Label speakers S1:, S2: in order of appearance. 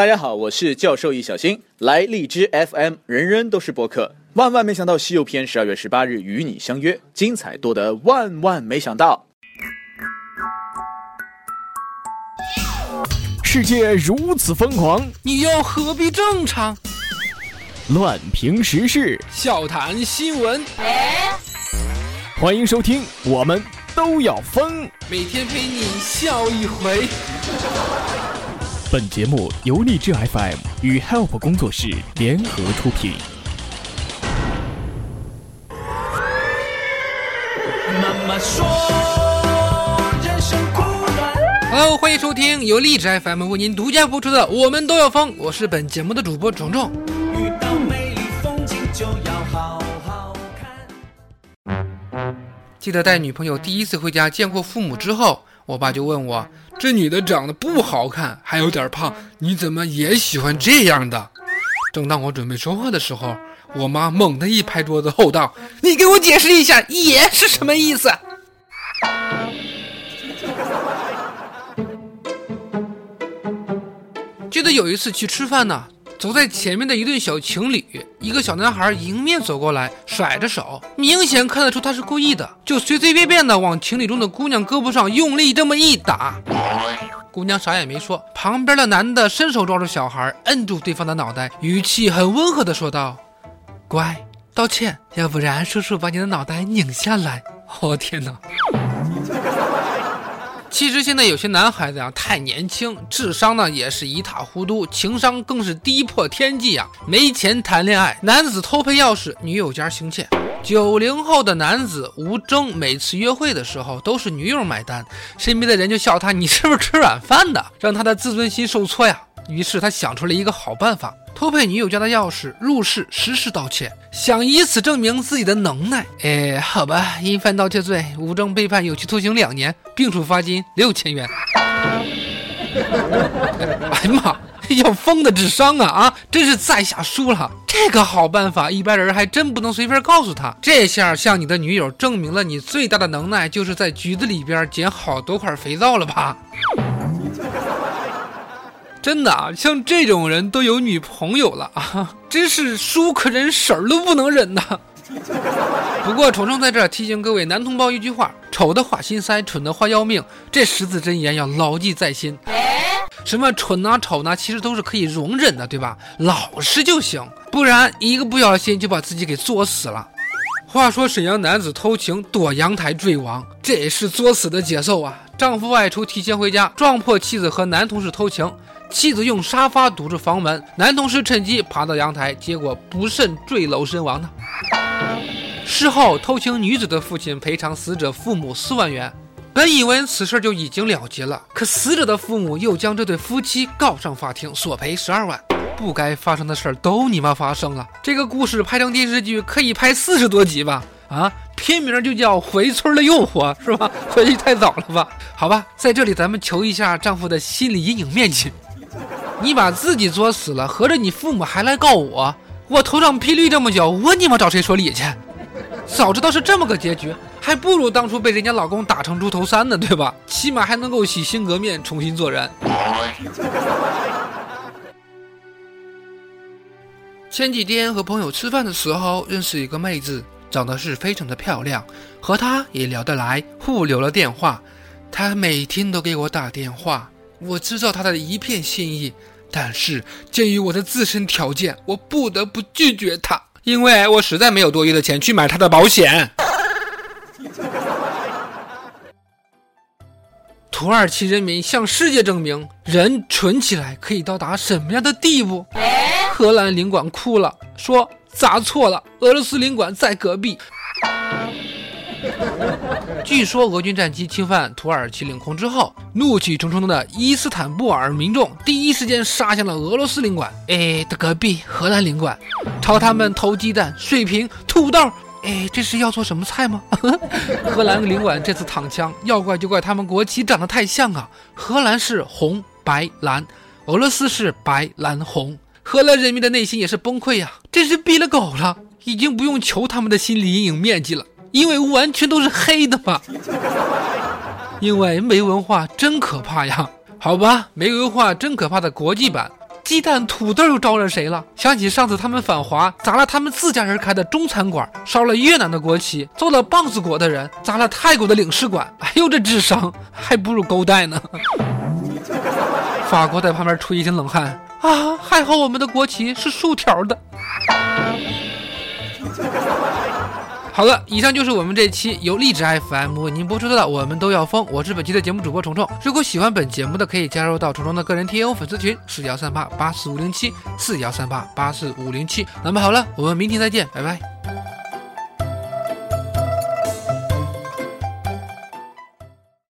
S1: 大家好，我是教授易小星，来荔枝 FM，人人都是播客。万万没想到，《西游篇》十二月十八日与你相约，精彩多得万万没想到。
S2: 世界如此疯狂，
S3: 你又何必正常？
S2: 乱评时事，
S3: 笑谈新闻，
S2: 欢迎收听，我们都要疯。
S3: 每天陪你笑一回。
S2: 本节目由荔枝 FM 与 Help 工作室联合出品。
S3: 妈妈说，人生苦短。Hello，欢迎收听由荔枝 FM 为您独家播出的《我们都要疯》，我是本节目的主播壮壮。遇到美丽风景就要好好看。记得带女朋友第一次回家见过父母之后，我爸就问我：“这女的长得不好看，还有点胖，你怎么也喜欢这样的？”正当我准备说话的时候，我妈猛地一拍桌子，吼道：“你给我解释一下‘也’是什么意思？”记得有一次去吃饭呢，走在前面的一对小情侣，一个小男孩迎面走过来，甩着手，明显看得出他是故意的，就随随便便的往情侣中的姑娘胳膊上用力这么一打。姑娘啥也没说，旁边的男的伸手抓住小孩，摁住对方的脑袋，语气很温和的说道：“乖，道歉，要不然叔叔把你的脑袋拧下来。”我天哪！其实现在有些男孩子呀太年轻，智商呢也是一塌糊涂，情商更是低破天际呀。没钱谈恋爱，男子偷配钥匙，女友家行窃。九零后的男子吴征，每次约会的时候都是女友买单，身边的人就笑他你是不是吃软饭的，让他的自尊心受挫呀。于是他想出了一个好办法，偷配女友家的钥匙入室实施盗窃，想以此证明自己的能耐。哎，好吧，因犯盗窃罪，吴征被判有期徒刑两年，并处罚金六千元。哎呀妈，要疯的智商啊啊！真是在下输了。这个好办法，一般人还真不能随便告诉他。这下向你的女友证明了你最大的能耐，就是在局子里边捡好多块肥皂了吧？真的啊，像这种人都有女朋友了 啊，真是叔可忍，婶儿都不能忍呐。不过虫虫在这儿提醒各位男同胞一句话：丑的话心塞，蠢的话要命。这十字真言要牢记在心。什么蠢呐、丑呐，其实都是可以容忍的，对吧？老实就行，不然一个不小心就把自己给作死了。话说沈阳男子偷情躲阳台坠亡，这也是作死的节奏啊！丈夫外出提前回家，撞破妻子和男同事偷情。妻子用沙发堵住房门，男同事趁机爬到阳台，结果不慎坠楼身亡呢。事后，偷情女子的父亲赔偿死者父母四万元。本以为此事就已经了结了，可死者的父母又将这对夫妻告上法庭，索赔十二万。不该发生的事儿都你妈发生了。这个故事拍成电视剧可以拍四十多集吧？啊，片名就叫《回村的诱惑》，是吧？回去太早了吧？好吧，在这里咱们求一下丈夫的心理阴影面积。你把自己作死了，合着你父母还来告我？我头上霹雳这么久，我你妈找谁说理去？早知道是这么个结局，还不如当初被人家老公打成猪头三呢，对吧？起码还能够洗心革面，重新做人。前几天和朋友吃饭的时候，认识一个妹子，长得是非常的漂亮，和她也聊得来，互留了电话。她每天都给我打电话。我知道他的一片心意，但是鉴于我的自身条件，我不得不拒绝他，因为我实在没有多余的钱去买他的保险。土耳其人民向世界证明，人蠢起来可以到达什么样的地步？荷兰领馆哭了，说砸错了，俄罗斯领馆在隔壁。据说俄军战机侵犯土耳其领空之后，怒气冲冲的伊斯坦布尔民众第一时间杀向了俄罗斯领馆，哎的隔壁荷兰领馆，朝他们投鸡蛋、水瓶、土豆，哎，这是要做什么菜吗？荷兰领馆这次躺枪，要怪就怪他们国旗长得太像啊！荷兰是红白蓝，俄罗斯是白蓝红，荷兰人民的内心也是崩溃呀，真是逼了狗了，已经不用求他们的心理阴影面积了。因为完全都是黑的嘛，因为没文化真可怕呀！好吧，没文化真可怕的国际版，鸡蛋、土豆又招惹谁了？想起上次他们反华，砸了他们自家人开的中餐馆，烧了越南的国旗，揍了棒子国的人，砸了泰国的领事馆。哎呦，这智商还不如勾带呢！法国在旁边出一身冷汗啊，还好我们的国旗是竖条的。好了，以上就是我们这期由荔枝 FM 为您播出的《我们都要疯》，我是本期的节目主播虫虫。如果喜欢本节目的，可以加入到虫虫的个人 T O 粉丝群四幺三八八四五零七四幺三八八四五零七。那么好了，我们明天再见，拜拜。